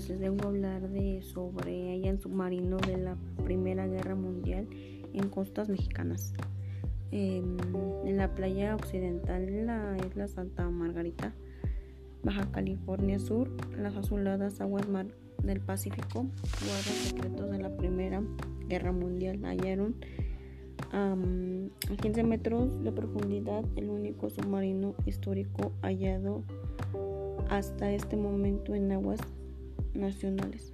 pues les debo hablar de sobre en submarino de la Primera Guerra Mundial en costas mexicanas. Em, en la playa occidental de la isla Santa Margarita, Baja California Sur, las azuladas aguas mar del Pacífico, guardas secretos de la Primera Guerra Mundial, hallaron a 15 metros de profundidad el único submarino histórico hallado hasta este momento en aguas nacionales.